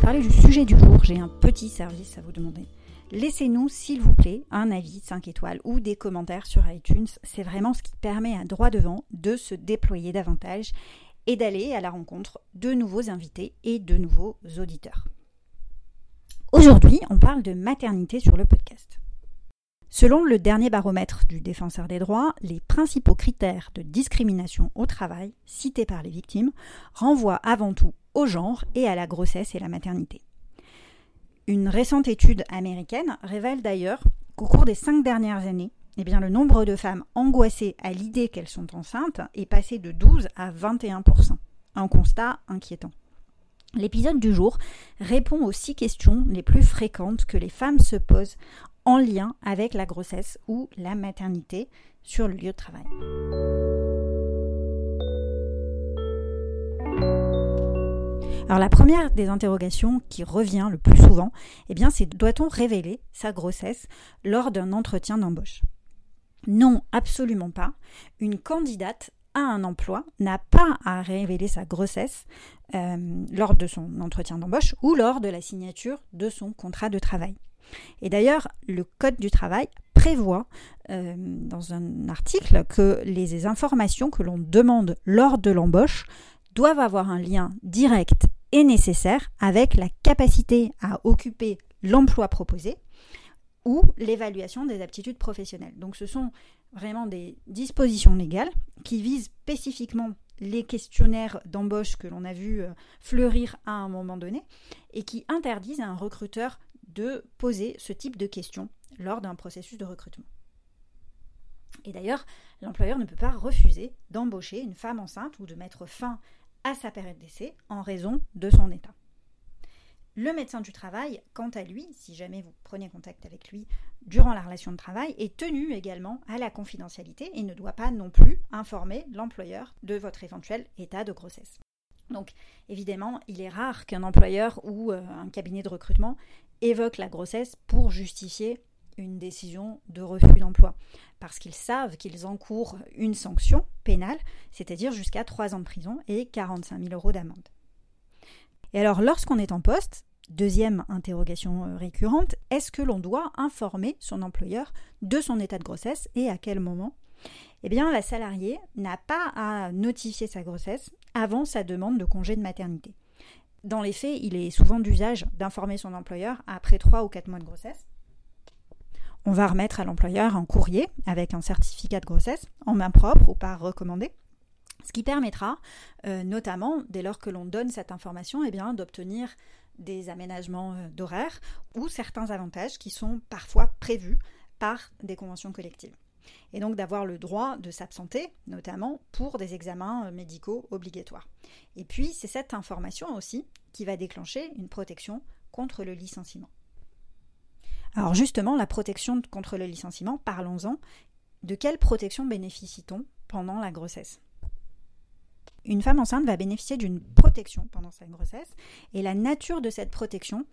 Parler du sujet du jour, j'ai un petit service à vous demander. Laissez-nous, s'il vous plaît, un avis 5 étoiles ou des commentaires sur iTunes. C'est vraiment ce qui permet à droit devant de se déployer davantage et d'aller à la rencontre de nouveaux invités et de nouveaux auditeurs. Aujourd'hui, on parle de maternité sur le podcast. Selon le dernier baromètre du défenseur des droits, les principaux critères de discrimination au travail cités par les victimes renvoient avant tout genre et à la grossesse et la maternité. Une récente étude américaine révèle d'ailleurs qu'au cours des cinq dernières années, eh le nombre de femmes angoissées à l'idée qu'elles sont enceintes est passé de 12 à 21% Un constat inquiétant. L'épisode du jour répond aux six questions les plus fréquentes que les femmes se posent en lien avec la grossesse ou la maternité sur le lieu de travail. Alors la première des interrogations qui revient le plus souvent, eh bien c'est doit-on révéler sa grossesse lors d'un entretien d'embauche? Non, absolument pas. Une candidate à un emploi n'a pas à révéler sa grossesse euh, lors de son entretien d'embauche ou lors de la signature de son contrat de travail. Et d'ailleurs, le Code du travail prévoit euh, dans un article que les informations que l'on demande lors de l'embauche doivent avoir un lien direct est nécessaire avec la capacité à occuper l'emploi proposé ou l'évaluation des aptitudes professionnelles. Donc ce sont vraiment des dispositions légales qui visent spécifiquement les questionnaires d'embauche que l'on a vu euh, fleurir à un moment donné et qui interdisent à un recruteur de poser ce type de questions lors d'un processus de recrutement. Et d'ailleurs, l'employeur ne peut pas refuser d'embaucher une femme enceinte ou de mettre fin à sa période d'essai en raison de son état. Le médecin du travail, quant à lui, si jamais vous prenez contact avec lui durant la relation de travail, est tenu également à la confidentialité et ne doit pas non plus informer l'employeur de votre éventuel état de grossesse. Donc évidemment, il est rare qu'un employeur ou euh, un cabinet de recrutement évoque la grossesse pour justifier une décision de refus d'emploi, parce qu'ils savent qu'ils encourent une sanction pénale, c'est-à-dire jusqu'à 3 ans de prison et 45 000 euros d'amende. Et alors, lorsqu'on est en poste, deuxième interrogation euh, récurrente, est-ce que l'on doit informer son employeur de son état de grossesse et à quel moment? Eh bien, la salariée n'a pas à notifier sa grossesse avant sa demande de congé de maternité. Dans les faits, il est souvent d'usage d'informer son employeur après 3 ou 4 mois de grossesse on va remettre à l'employeur un courrier avec un certificat de grossesse en main propre ou par recommandé. Ce qui permettra, euh, notamment, dès lors que l'on donne cette information, eh d'obtenir des aménagements euh, d'horaire ou certains avantages qui sont parfois prévus par des conventions collectives. Et donc d'avoir le droit de s'absenter, notamment pour des examens euh, médicaux obligatoires. Et puis, c'est cette information aussi qui va déclencher une protection contre le licenciement. Alors justement, la protection contre le licenciement, parlons-en. De quelle protection bénéficie-t-on pendant la grossesse? Une femme enceinte va bénéficier d'une protection pendant sa grossesse et la nature de cette protection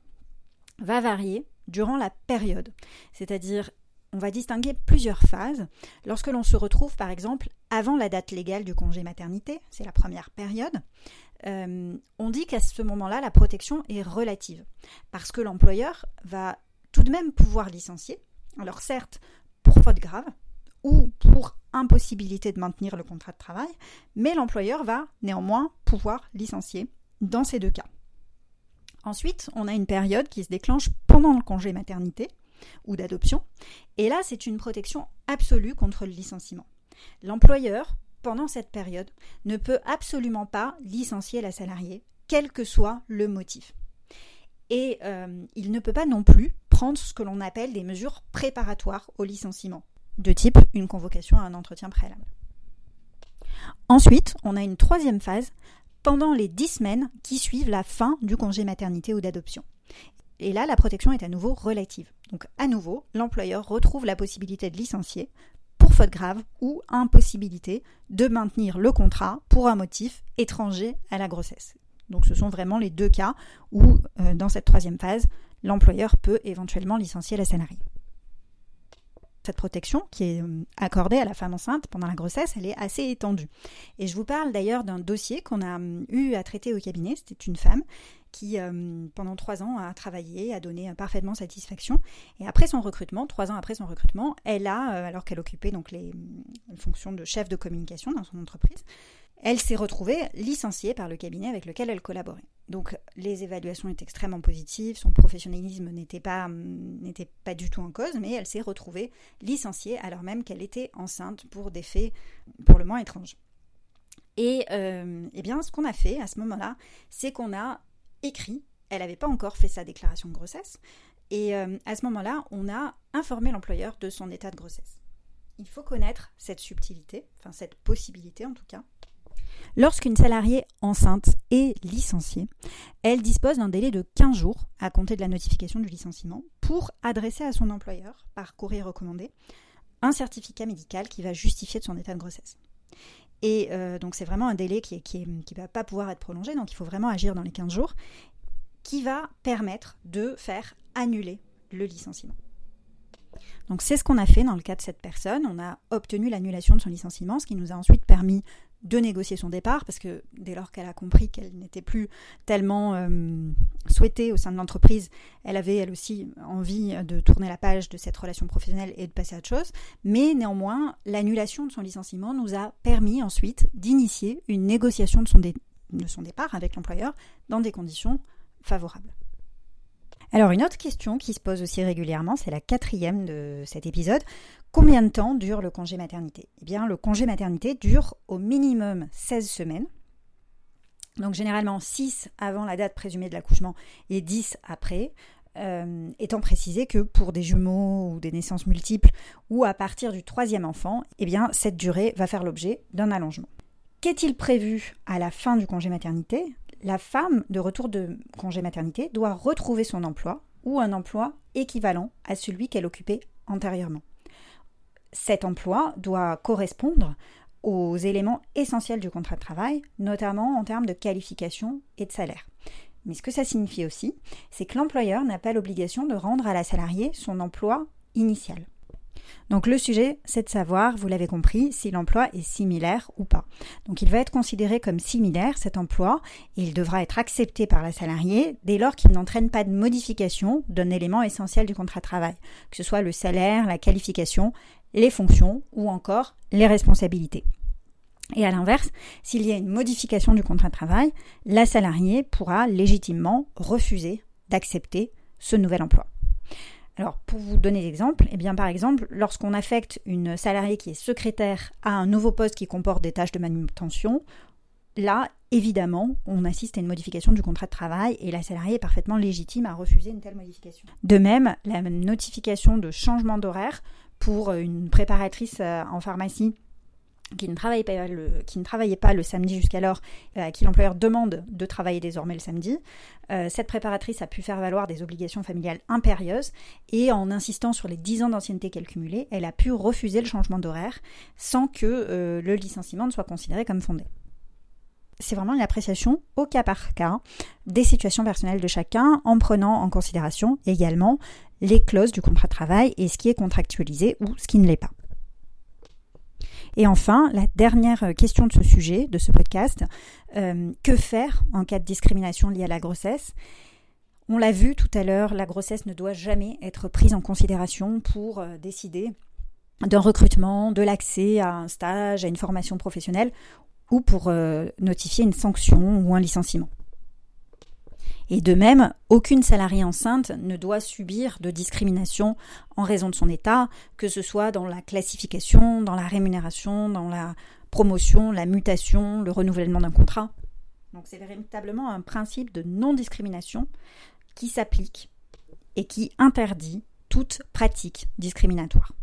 va varier durant la période. C'est-à-dire, on va distinguer plusieurs phases. Lorsque l'on se retrouve, par exemple, avant la date légale du congé maternité, c'est la première période, euh, on dit qu'à ce moment-là, la protection est relative, parce que l'employeur va tout de même pouvoir licencier. Alors certes, pour faute grave ou pour impossibilité de maintenir le contrat de travail, mais l'employeur va néanmoins pouvoir licencier dans ces deux cas. Ensuite, on a une période qui se déclenche pendant le congé maternité ou d'adoption, et là c'est une protection absolue contre le licenciement. L'employeur, pendant cette période, ne peut absolument pas licencier la salariée, quel que soit le motif. Et euh, il ne peut pas non plus prendre ce que l'on appelle des mesures préparatoires au licenciement, de type une convocation à un entretien préalable. Ensuite, on a une troisième phase pendant les 10 semaines qui suivent la fin du congé maternité ou d'adoption. Et là, la protection est à nouveau relative. Donc à nouveau, l'employeur retrouve la possibilité de licencier pour faute grave ou impossibilité de maintenir le contrat pour un motif étranger à la grossesse. Donc ce sont vraiment les deux cas où, euh, dans cette troisième phase, l'employeur peut éventuellement licencier la salariée. Cette protection qui est euh, accordée à la femme enceinte pendant la grossesse, elle est assez étendue. Et je vous parle d'ailleurs d'un dossier qu'on a hum, eu à traiter au cabinet. C'était une femme qui, hum, pendant trois ans, a travaillé, a donné parfaitement satisfaction. Et après son recrutement, trois ans après son recrutement, elle a, euh, alors qu'elle occupait donc les fonctions de chef de communication dans son entreprise, elle s'est retrouvée licenciée par le cabinet avec lequel elle collaborait. Donc les évaluations étaient extrêmement positives, son professionnalisme n'était pas, pas du tout en cause, mais elle s'est retrouvée licenciée alors même qu'elle était enceinte pour des faits pour le moins étranges. Et euh, eh bien, ce qu'on a fait à ce moment-là, c'est qu'on a écrit, elle n'avait pas encore fait sa déclaration de grossesse, et euh, à ce moment-là, on a informé l'employeur de son état de grossesse. Il faut connaître cette subtilité, enfin cette possibilité en tout cas, Lorsqu'une salariée enceinte est licenciée, elle dispose d'un délai de 15 jours à compter de la notification du licenciement pour adresser à son employeur, par courrier recommandé, un certificat médical qui va justifier de son état de grossesse. Et euh, donc c'est vraiment un délai qui ne qui, va pas pouvoir être prolongé, donc il faut vraiment agir dans les 15 jours, qui va permettre de faire annuler le licenciement. Donc c'est ce qu'on a fait dans le cas de cette personne. On a obtenu l'annulation de son licenciement, ce qui nous a ensuite permis de négocier son départ, parce que dès lors qu'elle a compris qu'elle n'était plus tellement euh, souhaitée au sein de l'entreprise, elle avait elle aussi envie de tourner la page de cette relation professionnelle et de passer à autre chose. Mais néanmoins, l'annulation de son licenciement nous a permis ensuite d'initier une négociation de son, de son départ avec l'employeur dans des conditions favorables. Alors une autre question qui se pose aussi régulièrement, c'est la quatrième de cet épisode. Combien de temps dure le congé maternité? Eh bien le congé maternité dure au minimum 16 semaines. Donc généralement 6 avant la date présumée de l'accouchement et 10 après. Euh, étant précisé que pour des jumeaux ou des naissances multiples ou à partir du troisième enfant, eh bien cette durée va faire l'objet d'un allongement. Qu'est-il prévu à la fin du congé maternité? La femme de retour de congé maternité doit retrouver son emploi ou un emploi équivalent à celui qu'elle occupait antérieurement. Cet emploi doit correspondre aux éléments essentiels du contrat de travail, notamment en termes de qualification et de salaire. Mais ce que ça signifie aussi, c'est que l'employeur n'a pas l'obligation de rendre à la salariée son emploi initial. Donc le sujet, c'est de savoir, vous l'avez compris, si l'emploi est similaire ou pas. Donc il va être considéré comme similaire cet emploi et il devra être accepté par la salariée dès lors qu'il n'entraîne pas de modification d'un élément essentiel du contrat de travail, que ce soit le salaire, la qualification, les fonctions ou encore les responsabilités. Et à l'inverse, s'il y a une modification du contrat de travail, la salariée pourra légitimement refuser d'accepter ce nouvel emploi. Alors, pour vous donner l'exemple, eh bien, par exemple, lorsqu'on affecte une salariée qui est secrétaire à un nouveau poste qui comporte des tâches de manutention, là, évidemment, on assiste à une modification du contrat de travail et la salariée est parfaitement légitime à refuser une telle modification. De même, la notification de changement d'horaire pour une préparatrice euh, en pharmacie qui ne travaillait pas le, samedi jusqu'alors, euh, à qui l'employeur demande de travailler désormais le samedi. Euh, cette préparatrice a pu faire valoir des obligations familiales impérieuses et en insistant sur les 10 ans d'ancienneté qu'elle cumulait, elle a pu refuser le changement d'horaire sans que euh, le licenciement ne soit considéré comme fondé. C'est vraiment une appréciation au cas par cas des situations personnelles de chacun en prenant en considération également les clauses du contrat de travail et ce qui est contractualisé ou ce qui ne l'est pas. Et enfin, la dernière euh, question de ce sujet, de ce podcast, euh, que faire en cas de discrimination liée à la grossesse? On l'a vu tout à l'heure, la grossesse ne doit jamais être prise en considération pour euh, décider d'un recrutement, de l'accès à un stage, à une formation professionnelle ou pour notifier une sanction ou un licenciement. Et de même, aucune salariée enceinte ne doit subir de discrimination en raison de son état, que ce soit dans la classification, dans la rémunération, dans la promotion, la mutation, le renouvellement d'un contrat. Donc c'est véritablement un principe de non-discrimination qui s'applique et qui interdit toute pratique discriminatoire.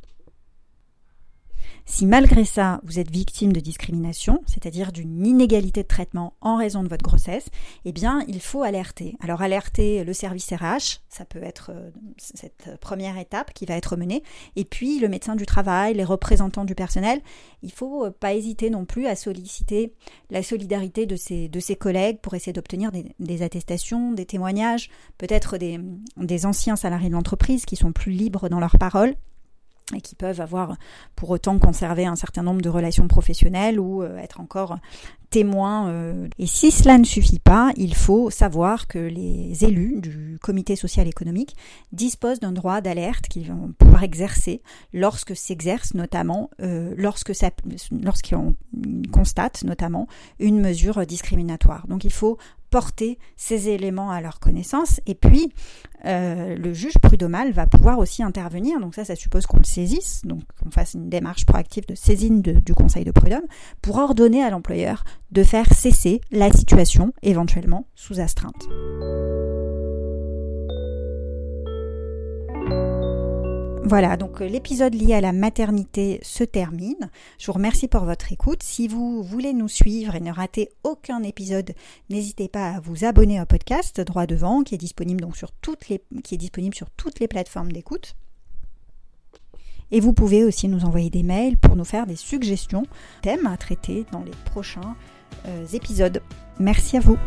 Si malgré ça, vous êtes victime de discrimination, c'est-à-dire d'une inégalité de traitement en raison de votre grossesse, eh bien, il faut alerter. Alors, alerter le service RH, ça peut être euh, cette première étape qui va être menée, et puis le médecin du travail, les représentants du personnel. Il faut pas hésiter non plus à solliciter la solidarité de ses, de ses collègues pour essayer d'obtenir des, attestations, des témoignages, peut-être des, des anciens salariés de l'entreprise qui sont plus libres dans leurs paroles et qui peuvent avoir pour autant conservé un certain nombre de relations professionnelles ou euh, être encore témoins. Euh. Et si cela ne suffit pas, il faut savoir que les élus du comité social économique disposent d'un droit d'alerte qu'ils vont pouvoir exercer lorsque s'exerce notamment, euh, lorsque lorsqu'on constate notamment une mesure discriminatoire. Donc il faut porter ces éléments à leur connaissance. Et puis, euh, le juge prud'homal va pouvoir aussi intervenir. Donc ça, ça suppose qu'on le saisisse, donc qu'on fasse une démarche proactive de saisine du conseil de prud'homme pour ordonner à l'employeur de faire cesser la situation, éventuellement sous astreinte. Voilà, donc euh, l'épisode lié à la maternité se termine. Je vous remercie pour votre écoute. Si vous voulez nous suivre et ne rater aucun épisode, n'hésitez pas à vous abonner au podcast Droit devant, qui est disponible sur toutes les, qui est disponible sur toutes les plateformes d'écoute. Et vous pouvez aussi nous envoyer des mails pour nous faire des suggestions, thèmes à traiter dans les prochains euh, épisodes. Merci à vous.